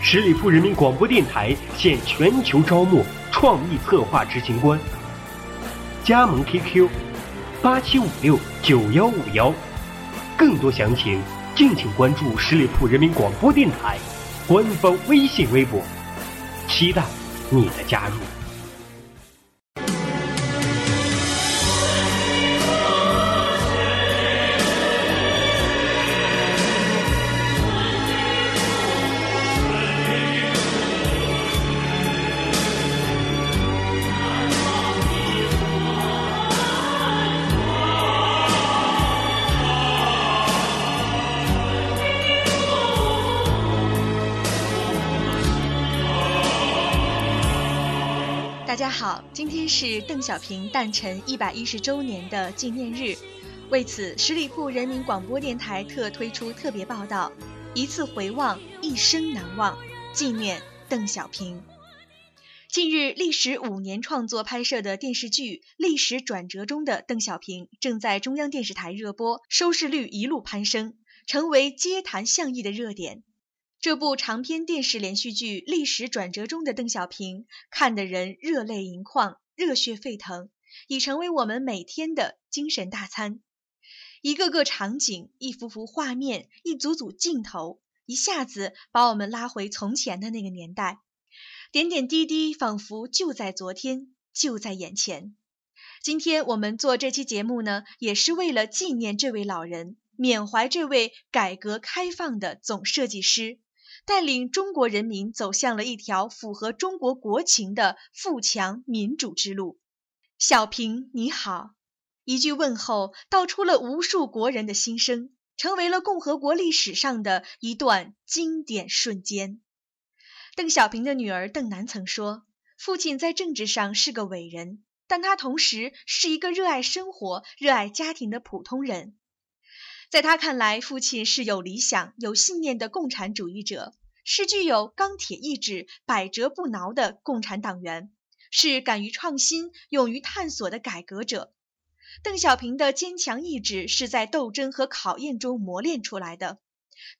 十里铺人民广播电台现全球招募创意策划执行官，加盟 QQ：八七五六九幺五幺，更多详情敬请关注十里铺人民广播电台官方微信微博，期待你的加入。大家好，今天是邓小平诞辰一百一十周年的纪念日，为此，十里铺人民广播电台特推出特别报道，一次回望，一生难忘，纪念邓小平。近日，历时五年创作拍摄的电视剧《历史转折中的邓小平》正在中央电视台热播，收视率一路攀升，成为街谈巷议的热点。这部长篇电视连续剧《历史转折中的邓小平》，看得人热泪盈眶、热血沸腾，已成为我们每天的精神大餐。一个个场景、一幅幅画面、一组组镜头，一下子把我们拉回从前的那个年代，点点滴滴仿佛就在昨天，就在眼前。今天我们做这期节目呢，也是为了纪念这位老人，缅怀这位改革开放的总设计师。带领中国人民走向了一条符合中国国情的富强民主之路。小平你好，一句问候道出了无数国人的心声，成为了共和国历史上的一段经典瞬间。邓小平的女儿邓楠曾说：“父亲在政治上是个伟人，但他同时是一个热爱生活、热爱家庭的普通人。”在他看来，父亲是有理想、有信念的共产主义者，是具有钢铁意志、百折不挠的共产党员，是敢于创新、勇于探索的改革者。邓小平的坚强意志是在斗争和考验中磨练出来的。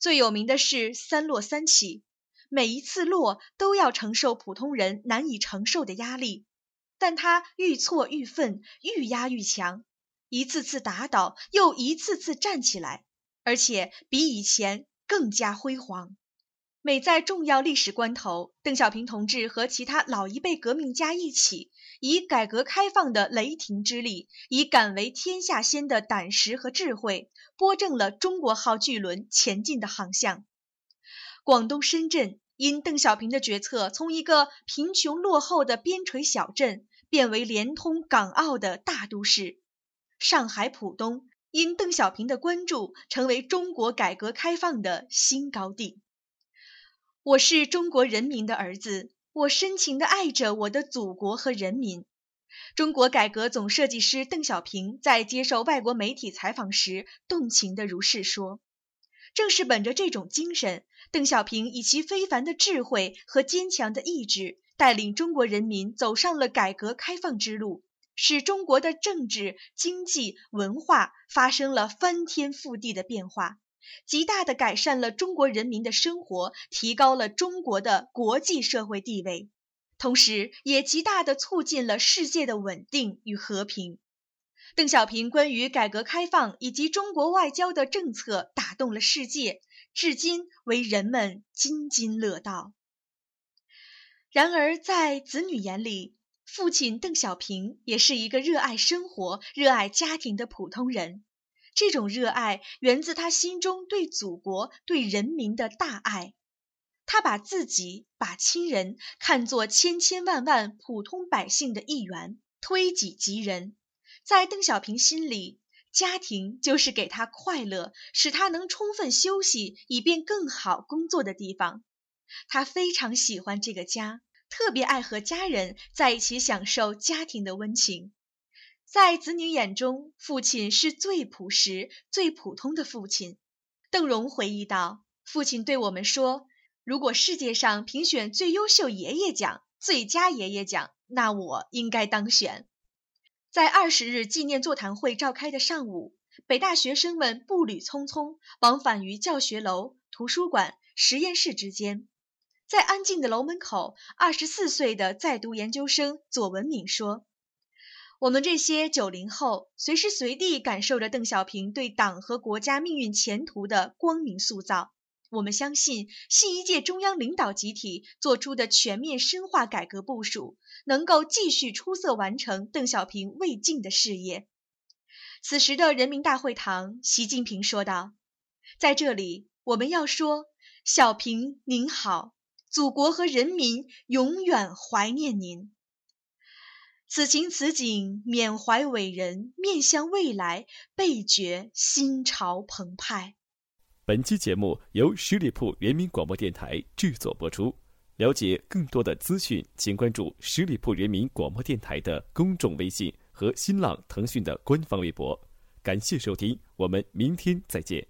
最有名的是“三落三起”，每一次落都要承受普通人难以承受的压力，但他愈挫愈奋，愈压愈强。一次次打倒，又一次次站起来，而且比以前更加辉煌。每在重要历史关头，邓小平同志和其他老一辈革命家一起，以改革开放的雷霆之力，以敢为天下先的胆识和智慧，拨正了中国号巨轮前进的航向。广东深圳因邓小平的决策，从一个贫穷落后的边陲小镇，变为连通港澳的大都市。上海浦东因邓小平的关注，成为中国改革开放的新高地。我是中国人民的儿子，我深情地爱着我的祖国和人民。中国改革总设计师邓小平在接受外国媒体采访时，动情地如是说。正是本着这种精神，邓小平以其非凡的智慧和坚强的意志，带领中国人民走上了改革开放之路。使中国的政治、经济、文化发生了翻天覆地的变化，极大地改善了中国人民的生活，提高了中国的国际社会地位，同时也极大地促进了世界的稳定与和平。邓小平关于改革开放以及中国外交的政策打动了世界，至今为人们津津乐道。然而，在子女眼里，父亲邓小平也是一个热爱生活、热爱家庭的普通人。这种热爱源自他心中对祖国、对人民的大爱。他把自己、把亲人看作千千万万普通百姓的一员，推己及人。在邓小平心里，家庭就是给他快乐、使他能充分休息以便更好工作的地方。他非常喜欢这个家，特别爱和家人在一起享受家庭的温情。在子女眼中，父亲是最朴实、最普通的父亲。邓荣回忆道：“父亲对我们说，如果世界上评选最优秀爷爷奖、最佳爷爷奖，那我应该当选。”在二十日纪念座谈会召开的上午，北大学生们步履匆匆往返于教学楼、图书馆、实验室之间。在安静的楼门口，二十四岁的在读研究生左文敏说：“我们这些九零后，随时随地感受着邓小平对党和国家命运前途的光明塑造。我们相信，新一届中央领导集体做出的全面深化改革部署，能够继续出色完成邓小平未尽的事业。”此时的人民大会堂，习近平说道：“在这里，我们要说，小平您好。”祖国和人民永远怀念您。此情此景，缅怀伟人，面向未来，倍觉心潮澎湃。本期节目由十里铺人民广播电台制作播出。了解更多的资讯，请关注十里铺人民广播电台的公众微信和新浪、腾讯的官方微博。感谢收听，我们明天再见。